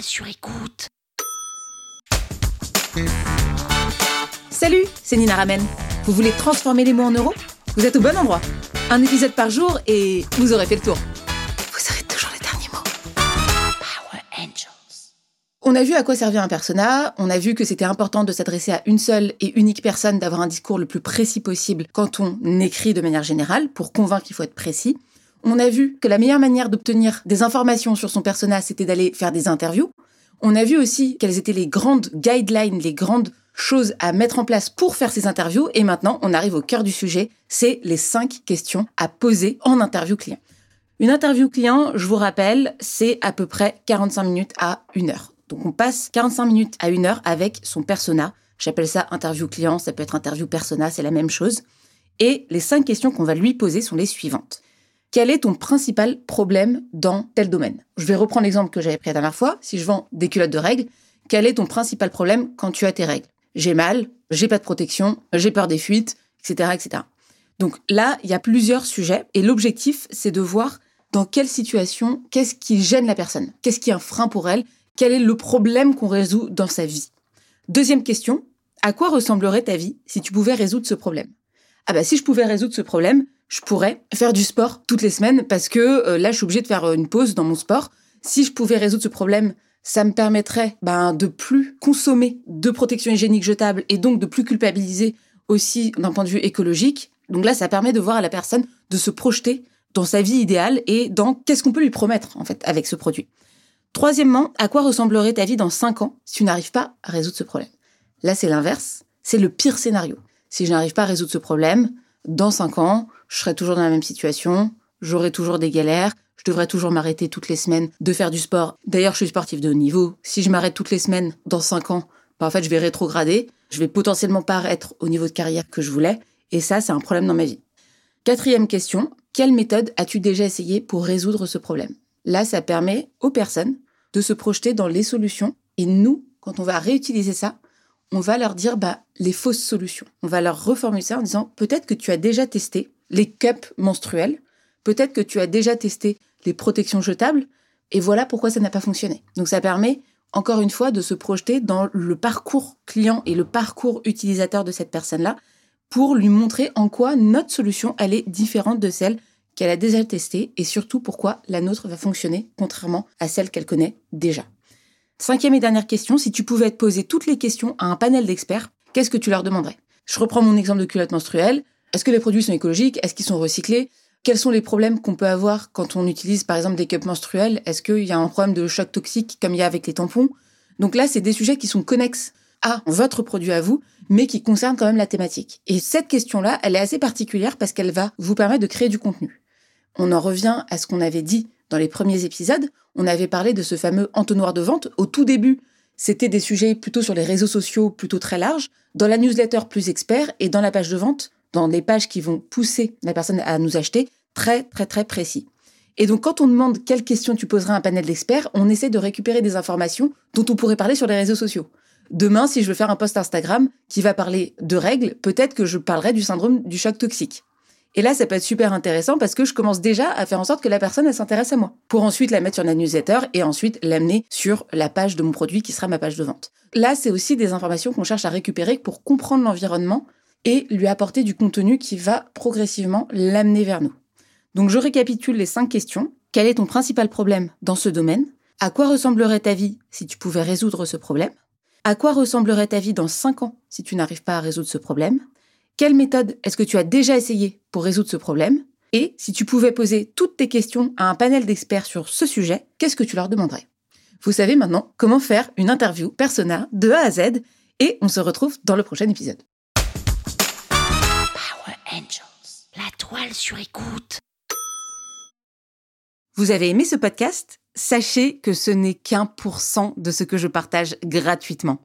sur écoute. Salut, c'est Nina Ramen. Vous voulez transformer les mots en euros? Vous êtes au bon endroit. Un épisode par jour et vous aurez fait le tour. Vous aurez toujours les derniers mots. Power Angels. On a vu à quoi servait un persona, on a vu que c'était important de s'adresser à une seule et unique personne, d'avoir un discours le plus précis possible quand on écrit de manière générale, pour convaincre qu'il faut être précis. On a vu que la meilleure manière d'obtenir des informations sur son persona, c'était d'aller faire des interviews. On a vu aussi quelles étaient les grandes guidelines, les grandes choses à mettre en place pour faire ces interviews. Et maintenant, on arrive au cœur du sujet, c'est les cinq questions à poser en interview client. Une interview client, je vous rappelle, c'est à peu près 45 minutes à une heure. Donc on passe 45 minutes à une heure avec son persona. J'appelle ça interview client, ça peut être interview persona, c'est la même chose. Et les cinq questions qu'on va lui poser sont les suivantes. Quel est ton principal problème dans tel domaine? Je vais reprendre l'exemple que j'avais pris la dernière fois. Si je vends des culottes de règles, quel est ton principal problème quand tu as tes règles? J'ai mal, j'ai pas de protection, j'ai peur des fuites, etc., etc. Donc là, il y a plusieurs sujets et l'objectif, c'est de voir dans quelle situation, qu'est-ce qui gêne la personne, qu'est-ce qui est un frein pour elle, quel est le problème qu'on résout dans sa vie? Deuxième question, à quoi ressemblerait ta vie si tu pouvais résoudre ce problème? Ah bah si je pouvais résoudre ce problème, je pourrais faire du sport toutes les semaines parce que euh, là, je suis obligée de faire euh, une pause dans mon sport. Si je pouvais résoudre ce problème, ça me permettrait ben, de plus consommer de protection hygiénique jetable et donc de plus culpabiliser aussi d'un point de vue écologique. Donc là, ça permet de voir à la personne de se projeter dans sa vie idéale et dans qu'est-ce qu'on peut lui promettre en fait avec ce produit. Troisièmement, à quoi ressemblerait ta vie dans 5 ans si tu n'arrives pas à résoudre ce problème? Là, c'est l'inverse. C'est le pire scénario. Si je n'arrive pas à résoudre ce problème, dans 5 ans, je serai toujours dans la même situation, j'aurai toujours des galères, je devrais toujours m'arrêter toutes les semaines de faire du sport. D'ailleurs, je suis sportif de haut niveau. Si je m'arrête toutes les semaines dans 5 ans, bah, en fait, je vais rétrograder. Je vais potentiellement pas être au niveau de carrière que je voulais. Et ça, c'est un problème dans ma vie. Quatrième question. Quelle méthode as-tu déjà essayé pour résoudre ce problème? Là, ça permet aux personnes de se projeter dans les solutions. Et nous, quand on va réutiliser ça, on va leur dire bah, les fausses solutions. On va leur reformuler ça en disant peut-être que tu as déjà testé les cups menstruels, peut-être que tu as déjà testé les protections jetables, et voilà pourquoi ça n'a pas fonctionné. Donc ça permet, encore une fois, de se projeter dans le parcours client et le parcours utilisateur de cette personne-là pour lui montrer en quoi notre solution, elle est différente de celle qu'elle a déjà testée et surtout pourquoi la nôtre va fonctionner contrairement à celle qu'elle connaît déjà. Cinquième et dernière question, si tu pouvais te poser toutes les questions à un panel d'experts, qu'est-ce que tu leur demanderais? Je reprends mon exemple de culotte menstruelle. Est-ce que les produits sont écologiques? Est-ce qu'ils sont recyclés? Quels sont les problèmes qu'on peut avoir quand on utilise par exemple des cups menstruels? Est-ce qu'il y a un problème de choc toxique comme il y a avec les tampons? Donc là, c'est des sujets qui sont connexes à votre produit à vous, mais qui concernent quand même la thématique. Et cette question-là, elle est assez particulière parce qu'elle va vous permettre de créer du contenu. On en revient à ce qu'on avait dit dans les premiers épisodes. On avait parlé de ce fameux entonnoir de vente. Au tout début, c'était des sujets plutôt sur les réseaux sociaux, plutôt très larges. Dans la newsletter, plus expert. Et dans la page de vente, dans les pages qui vont pousser la personne à nous acheter, très, très, très précis. Et donc, quand on demande quelles questions tu poseras à un panel d'experts, on essaie de récupérer des informations dont on pourrait parler sur les réseaux sociaux. Demain, si je veux faire un post Instagram qui va parler de règles, peut-être que je parlerai du syndrome du choc toxique. Et là, ça peut être super intéressant parce que je commence déjà à faire en sorte que la personne, s'intéresse à moi. Pour ensuite la mettre sur la newsletter et ensuite l'amener sur la page de mon produit qui sera ma page de vente. Là, c'est aussi des informations qu'on cherche à récupérer pour comprendre l'environnement et lui apporter du contenu qui va progressivement l'amener vers nous. Donc je récapitule les cinq questions. Quel est ton principal problème dans ce domaine? À quoi ressemblerait ta vie si tu pouvais résoudre ce problème? À quoi ressemblerait ta vie dans cinq ans si tu n'arrives pas à résoudre ce problème? Quelle méthode est-ce que tu as déjà essayé pour résoudre ce problème? Et si tu pouvais poser toutes tes questions à un panel d'experts sur ce sujet, qu'est-ce que tu leur demanderais? Vous savez maintenant comment faire une interview persona de A à Z et on se retrouve dans le prochain épisode. Angels. La toile sur écoute. Vous avez aimé ce podcast? Sachez que ce n'est qu'un pour cent de ce que je partage gratuitement.